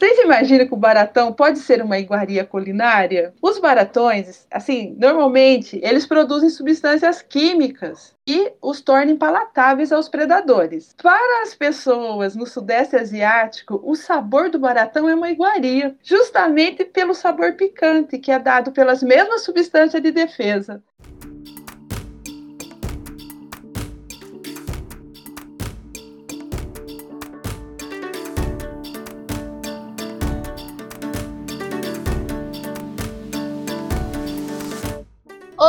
Vocês imaginam que o baratão pode ser uma iguaria culinária? Os baratões, assim, normalmente eles produzem substâncias químicas que os tornem palatáveis aos predadores. Para as pessoas no Sudeste Asiático, o sabor do baratão é uma iguaria, justamente pelo sabor picante que é dado pelas mesmas substâncias de defesa.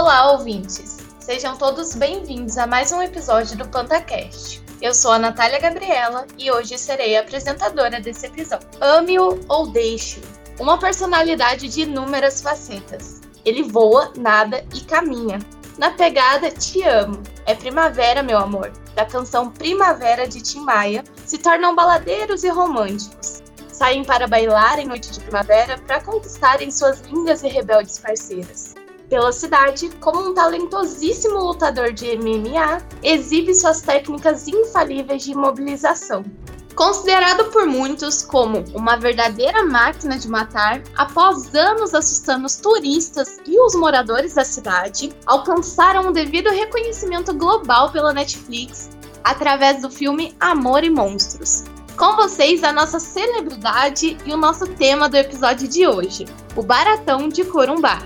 Olá, ouvintes! Sejam todos bem-vindos a mais um episódio do PantaCast. Eu sou a Natália Gabriela e hoje serei a apresentadora desse episódio. Ame-o ou deixe-o. Uma personalidade de inúmeras facetas. Ele voa, nada e caminha. Na pegada Te Amo, é Primavera, meu amor, da canção Primavera de Tim Maia, se tornam baladeiros e românticos. Saem para bailar em noite de primavera para conquistarem suas lindas e rebeldes parceiras pela cidade como um talentosíssimo lutador de MMA, exibe suas técnicas infalíveis de imobilização. Considerado por muitos como uma verdadeira máquina de matar, após anos assustando os turistas e os moradores da cidade, alcançaram um devido reconhecimento global pela Netflix através do filme Amor e Monstros. Com vocês, a nossa celebridade e o nosso tema do episódio de hoje, o Baratão de Corumbá.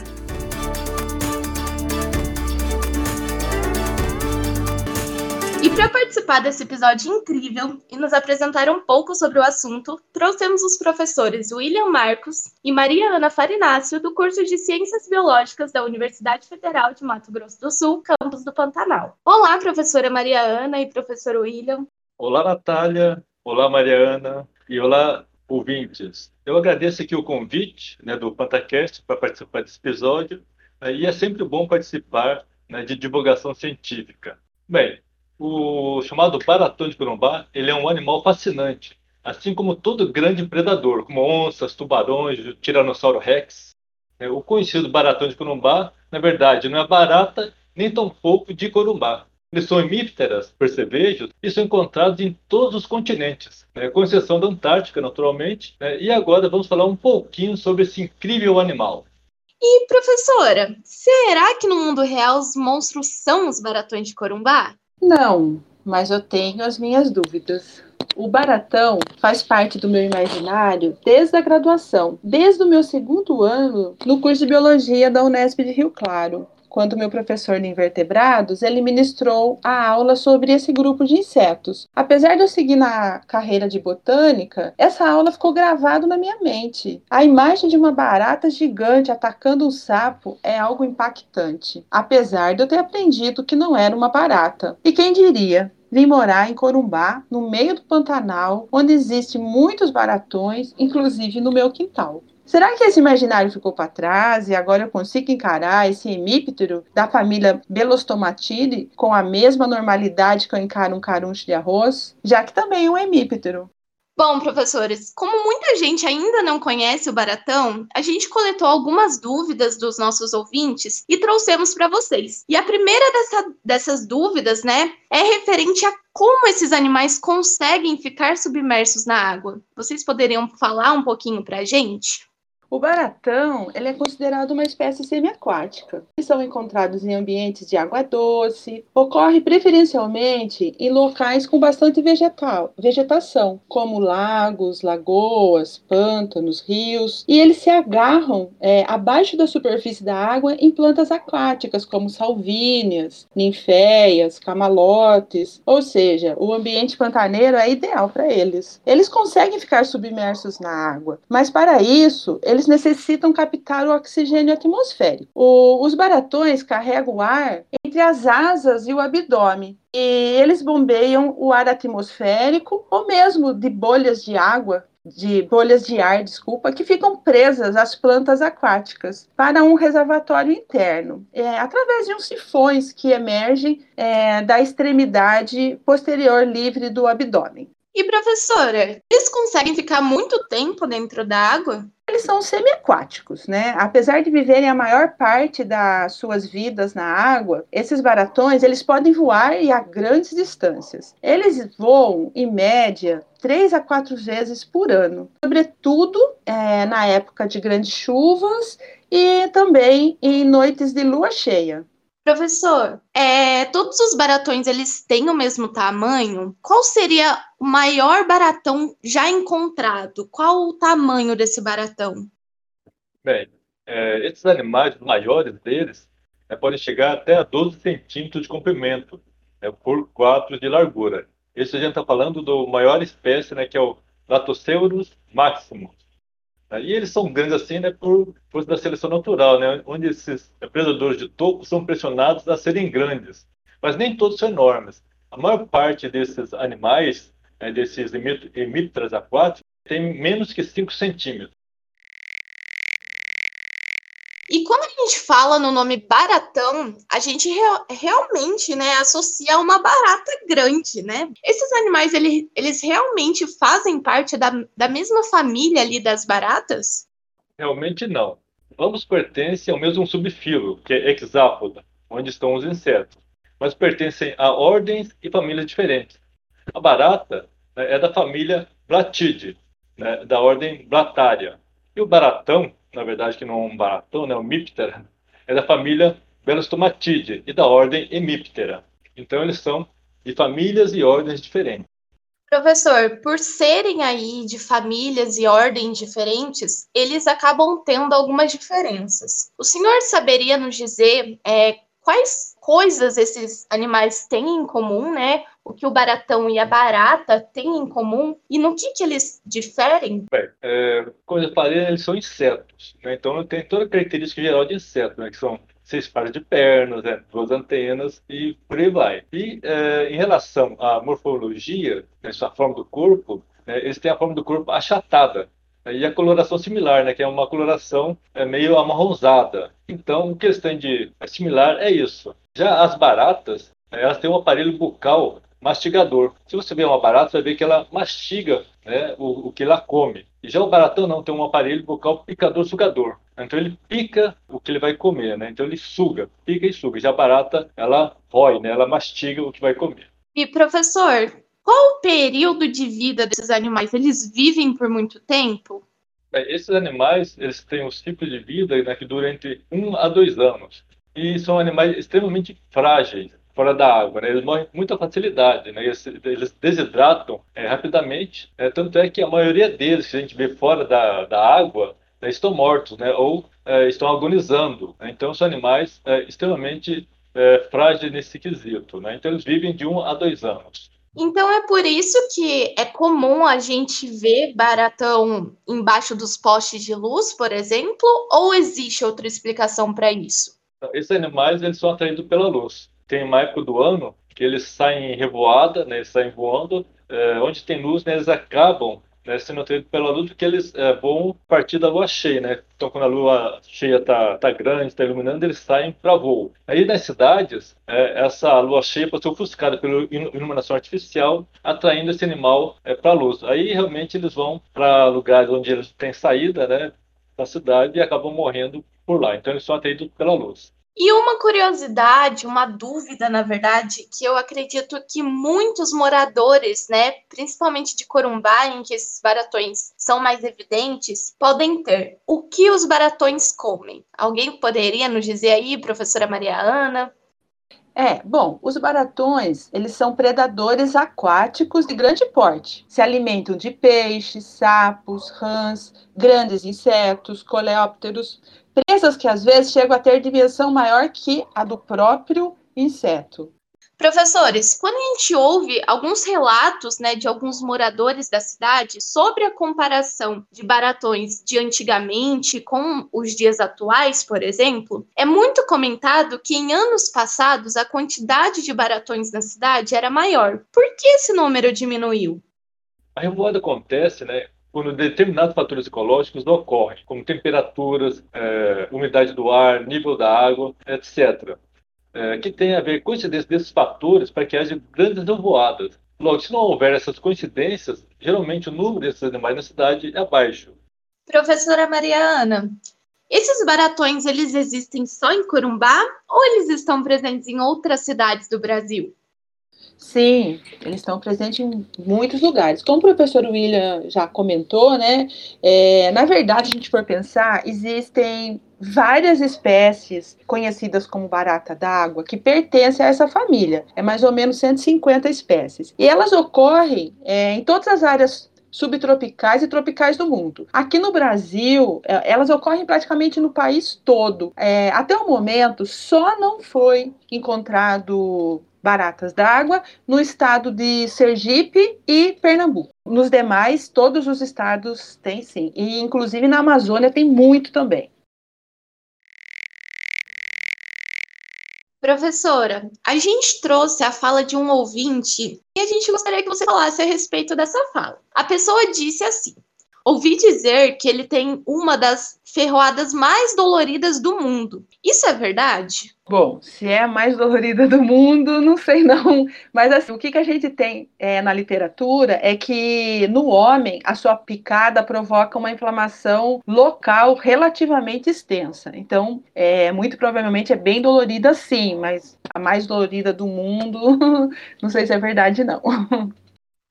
Para participar desse episódio incrível e nos apresentar um pouco sobre o assunto, trouxemos os professores William Marcos e Maria Ana Farinácio, do curso de Ciências Biológicas da Universidade Federal de Mato Grosso do Sul, campus do Pantanal. Olá, professora Maria Ana e professor William. Olá, Natália. Olá, Maria Ana. E olá, ouvintes. Eu agradeço aqui o convite né, do Pantacast para participar desse episódio. Né, e é sempre bom participar né, de divulgação científica. Bem, o chamado baratão de Corumbá, ele é um animal fascinante, assim como todo grande predador, como onças, tubarões, o tiranossauro rex. É, o conhecido baratão de Corumbá, na verdade, não é barata nem tão pouco de Corumbá. Eles são hemípteras, percevejos, e são encontrados em todos os continentes, né, com exceção da Antártica, naturalmente. Né, e agora vamos falar um pouquinho sobre esse incrível animal. E, professora, será que no mundo real os monstros são os baratões de Corumbá? Não, mas eu tenho as minhas dúvidas. O baratão faz parte do meu imaginário desde a graduação, desde o meu segundo ano no curso de biologia da Unesp de Rio Claro quando meu professor de invertebrados, ele ministrou a aula sobre esse grupo de insetos. Apesar de eu seguir na carreira de botânica, essa aula ficou gravada na minha mente. A imagem de uma barata gigante atacando um sapo é algo impactante, apesar de eu ter aprendido que não era uma barata. E quem diria? vim morar em Corumbá, no meio do Pantanal, onde existem muitos baratões, inclusive no meu quintal. Será que esse imaginário ficou para trás e agora eu consigo encarar esse hemíptero da família Belostomatidae com a mesma normalidade que eu encaro um caruncho de arroz? Já que também é um hemíptero. Bom, professores, como muita gente ainda não conhece o baratão, a gente coletou algumas dúvidas dos nossos ouvintes e trouxemos para vocês. E a primeira dessa, dessas dúvidas, né, é referente a como esses animais conseguem ficar submersos na água. Vocês poderiam falar um pouquinho para a gente? O baratão ele é considerado uma espécie semiaquática. Eles são encontrados em ambientes de água doce, ocorre preferencialmente em locais com bastante vegetal, vegetação, como lagos, lagoas, pântanos, rios, e eles se agarram é, abaixo da superfície da água em plantas aquáticas, como salvíneas, ninféias, camalotes, ou seja, o ambiente pantaneiro é ideal para eles. Eles conseguem ficar submersos na água, mas para isso, eles necessitam captar o oxigênio atmosférico. O, os baratões carregam o ar entre as asas e o abdômen. E eles bombeiam o ar atmosférico ou mesmo de bolhas de água de bolhas de ar, desculpa, que ficam presas às plantas aquáticas para um reservatório interno, é, através de uns sifões que emergem é, da extremidade posterior livre do abdômen. E professora, eles conseguem ficar muito tempo dentro da água? Eles são semiaquáticos, né? Apesar de viverem a maior parte das suas vidas na água, esses baratões eles podem voar e a grandes distâncias. Eles voam, em média, três a quatro vezes por ano, sobretudo é, na época de grandes chuvas e também em noites de lua cheia. Professor, é, todos os baratões eles têm o mesmo tamanho? Qual seria maior baratão já encontrado? Qual o tamanho desse baratão? Bem, é, esses animais, maiores deles, é, podem chegar até a 12 centímetros de comprimento é, por 4 de largura. Esse a gente está falando do maior espécie, né, que é o Latoceurus maximus. E eles são grandes assim, né, por força da seleção natural, né, onde esses predadores de topo são pressionados a serem grandes. Mas nem todos são enormes. A maior parte desses animais, né, desses hemípteras aquáticos, tem menos que 5 centímetros. E quando a gente fala no nome baratão, a gente realmente né, associa a uma barata grande, né? Esses animais, ele, eles realmente fazem parte da, da mesma família ali das baratas? Realmente não. Ambos pertencem ao mesmo subfilo, que é Hexápoda, onde estão os insetos, mas pertencem a ordens e famílias diferentes. A barata né, é da família Blatide, né, da ordem Blatária, e o baratão na verdade, que não é um baratão, né, um Miptera, é da família Belostomatidae e da ordem Hemiptera. Então, eles são de famílias e ordens diferentes. Professor, por serem aí de famílias e ordens diferentes, eles acabam tendo algumas diferenças. O senhor saberia nos dizer é, quais coisas esses animais têm em comum, né? O que o baratão e a barata têm em comum e no que, que eles diferem? Bem, é, como eu falei, eles são insetos, né? então tem toda a característica geral de inseto, né? que são seis pares de pernas, né? duas antenas e por aí vai. E é, em relação à morfologia, né? a forma do corpo, né? eles têm a forma do corpo achatada, e a coloração similar, né, que é uma coloração é, meio amarronzada. Então, o que eles têm de similar é isso. Já as baratas, elas têm um aparelho bucal mastigador. Se você vê uma barata, você vai ver que ela mastiga né, o, o, que ela come. E já o baratão não, tem um aparelho bucal picador-sugador. Então ele pica o que ele vai comer, né? Então ele suga, pica e suga. Já a barata, ela rói, né? Ela mastiga o que vai comer. E professor, qual o período de vida desses animais? Eles vivem por muito tempo? esses animais, eles têm um ciclo de vida né, que dura entre um a dois anos. E são animais extremamente frágeis fora da água, né? Eles morrem com muita facilidade, né? Eles, eles desidratam é, rapidamente, é, tanto é que a maioria deles, que a gente vê fora da, da água, é, estão mortos, né? Ou é, estão agonizando. Né? Então, são animais é, extremamente é, frágeis nesse quesito, né? Então, eles vivem de um a dois anos. Então é por isso que é comum a gente ver baratão embaixo dos postes de luz, por exemplo, ou existe outra explicação para isso? Esses animais eles são atraídos pela luz. Tem uma época do ano que eles saem em revoada, né, eles saem voando, é, onde tem luz, né, eles acabam né, sendo atraídos pela luz porque eles é, partir da lua cheia, né? Então, quando a lua cheia está tá grande, está iluminando, eles saem para voo. Aí, nas cidades, é, essa lua cheia pode ser ofuscada pela iluminação artificial, atraindo esse animal é, para a luz. Aí, realmente, eles vão para lugares onde eles têm saída, né? Da cidade e acabam morrendo por lá. Então, eles são atraídos pela luz. E uma curiosidade, uma dúvida, na verdade, que eu acredito que muitos moradores, né, principalmente de Corumbá, em que esses baratões são mais evidentes, podem ter. O que os baratões comem? Alguém poderia nos dizer aí, professora Maria Ana? É, bom, os baratões, eles são predadores aquáticos de grande porte. Se alimentam de peixes, sapos, rãs, grandes insetos, coleópteros, presas que às vezes chegam a ter dimensão maior que a do próprio inseto. Professores, quando a gente ouve alguns relatos né, de alguns moradores da cidade sobre a comparação de baratões de antigamente com os dias atuais, por exemplo, é muito comentado que em anos passados a quantidade de baratões na cidade era maior. Por que esse número diminuiu? A revoada acontece né, quando determinados fatores ecológicos ocorrem, como temperaturas, é, umidade do ar, nível da água, etc., é, que tem a ver com coincidência desses fatores para que haja grandes nevoadas. Logo, se não houver essas coincidências, geralmente o número desses animais na cidade é baixo. Professora Mariana, esses baratões, eles existem só em Corumbá ou eles estão presentes em outras cidades do Brasil? Sim, eles estão presentes em muitos lugares. Como o professor William já comentou, né? É, na verdade, a gente for pensar, existem várias espécies conhecidas como barata d'água que pertencem a essa família. É mais ou menos 150 espécies. E elas ocorrem é, em todas as áreas subtropicais e tropicais do mundo. Aqui no Brasil, é, elas ocorrem praticamente no país todo. É, até o momento, só não foi encontrado baratas d'água no estado de Sergipe e Pernambuco. Nos demais, todos os estados têm sim. E inclusive na Amazônia tem muito também. Professora, a gente trouxe a fala de um ouvinte e a gente gostaria que você falasse a respeito dessa fala. A pessoa disse assim: Ouvi dizer que ele tem uma das ferroadas mais doloridas do mundo. Isso é verdade? Bom, se é a mais dolorida do mundo, não sei não. Mas assim, o que, que a gente tem é, na literatura é que no homem a sua picada provoca uma inflamação local relativamente extensa. Então, é, muito provavelmente é bem dolorida sim, mas a mais dolorida do mundo, não sei se é verdade não.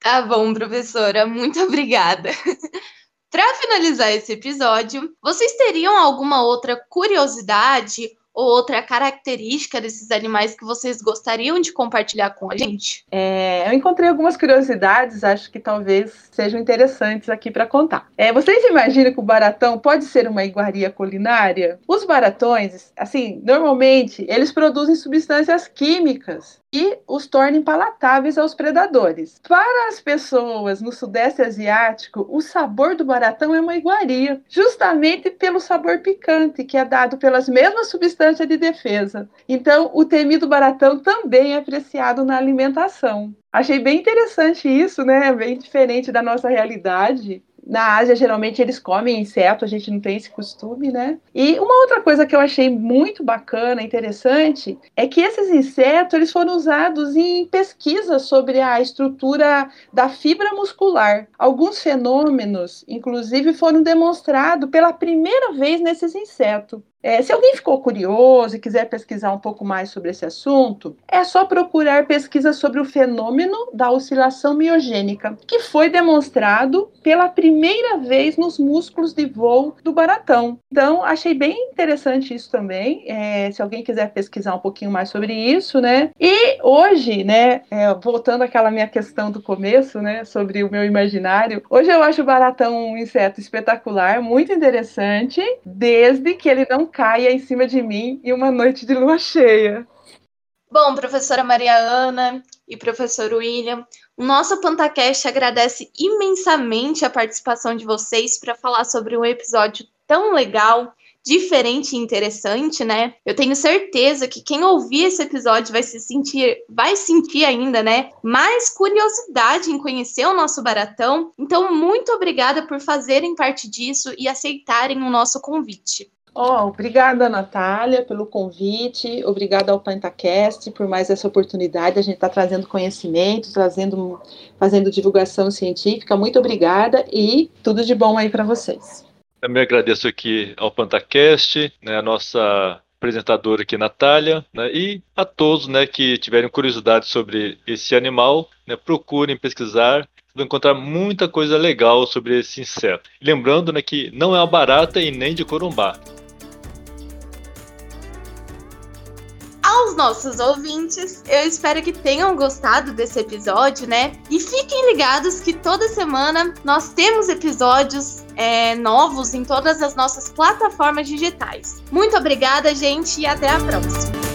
Tá bom, professora. Muito obrigada. Para finalizar esse episódio, vocês teriam alguma outra curiosidade ou outra característica desses animais que vocês gostariam de compartilhar com a gente? É, eu encontrei algumas curiosidades, acho que talvez sejam interessantes aqui para contar. É, vocês imaginam que o baratão pode ser uma iguaria culinária? Os baratões, assim, normalmente eles produzem substâncias químicas e os tornem palatáveis aos predadores. Para as pessoas no Sudeste Asiático, o sabor do baratão é uma iguaria, justamente pelo sabor picante que é dado pelas mesmas substâncias de defesa. Então, o temido baratão também é apreciado na alimentação. Achei bem interessante isso, né? Bem diferente da nossa realidade na Ásia, geralmente, eles comem inseto, a gente não tem esse costume, né? E uma outra coisa que eu achei muito bacana, interessante, é que esses insetos eles foram usados em pesquisas sobre a estrutura da fibra muscular. Alguns fenômenos, inclusive, foram demonstrados pela primeira vez nesses insetos. É, se alguém ficou curioso e quiser pesquisar um pouco mais sobre esse assunto, é só procurar pesquisas sobre o fenômeno da oscilação miogênica, que foi demonstrado pela primeira vez nos músculos de voo do baratão. Então, achei bem interessante isso também. É, se alguém quiser pesquisar um pouquinho mais sobre isso, né? E hoje, né, é, voltando àquela minha questão do começo, né, sobre o meu imaginário, hoje eu acho o baratão um inseto espetacular, muito interessante, desde que ele não caia em cima de mim em uma noite de lua cheia. Bom, professora Maria Ana e professor William, o nosso Pantacast agradece imensamente a participação de vocês para falar sobre um episódio tão legal, diferente e interessante, né? Eu tenho certeza que quem ouvir esse episódio vai se sentir, vai sentir ainda, né, mais curiosidade em conhecer o nosso baratão. Então, muito obrigada por fazerem parte disso e aceitarem o nosso convite. Oh, obrigada, Natália, pelo convite. Obrigada ao Pentacast por mais essa oportunidade. A gente está trazendo conhecimento, trazendo, fazendo divulgação científica. Muito obrigada e tudo de bom aí para vocês. Também agradeço aqui ao Pentacast, né, a nossa apresentadora aqui, Natália, né, e a todos né, que tiverem curiosidade sobre esse animal, né, procurem pesquisar vão encontrar muita coisa legal sobre esse inseto. Lembrando né, que não é uma barata e nem de corumbá. Aos nossos ouvintes. Eu espero que tenham gostado desse episódio, né? E fiquem ligados que toda semana nós temos episódios é, novos em todas as nossas plataformas digitais. Muito obrigada, gente, e até a próxima.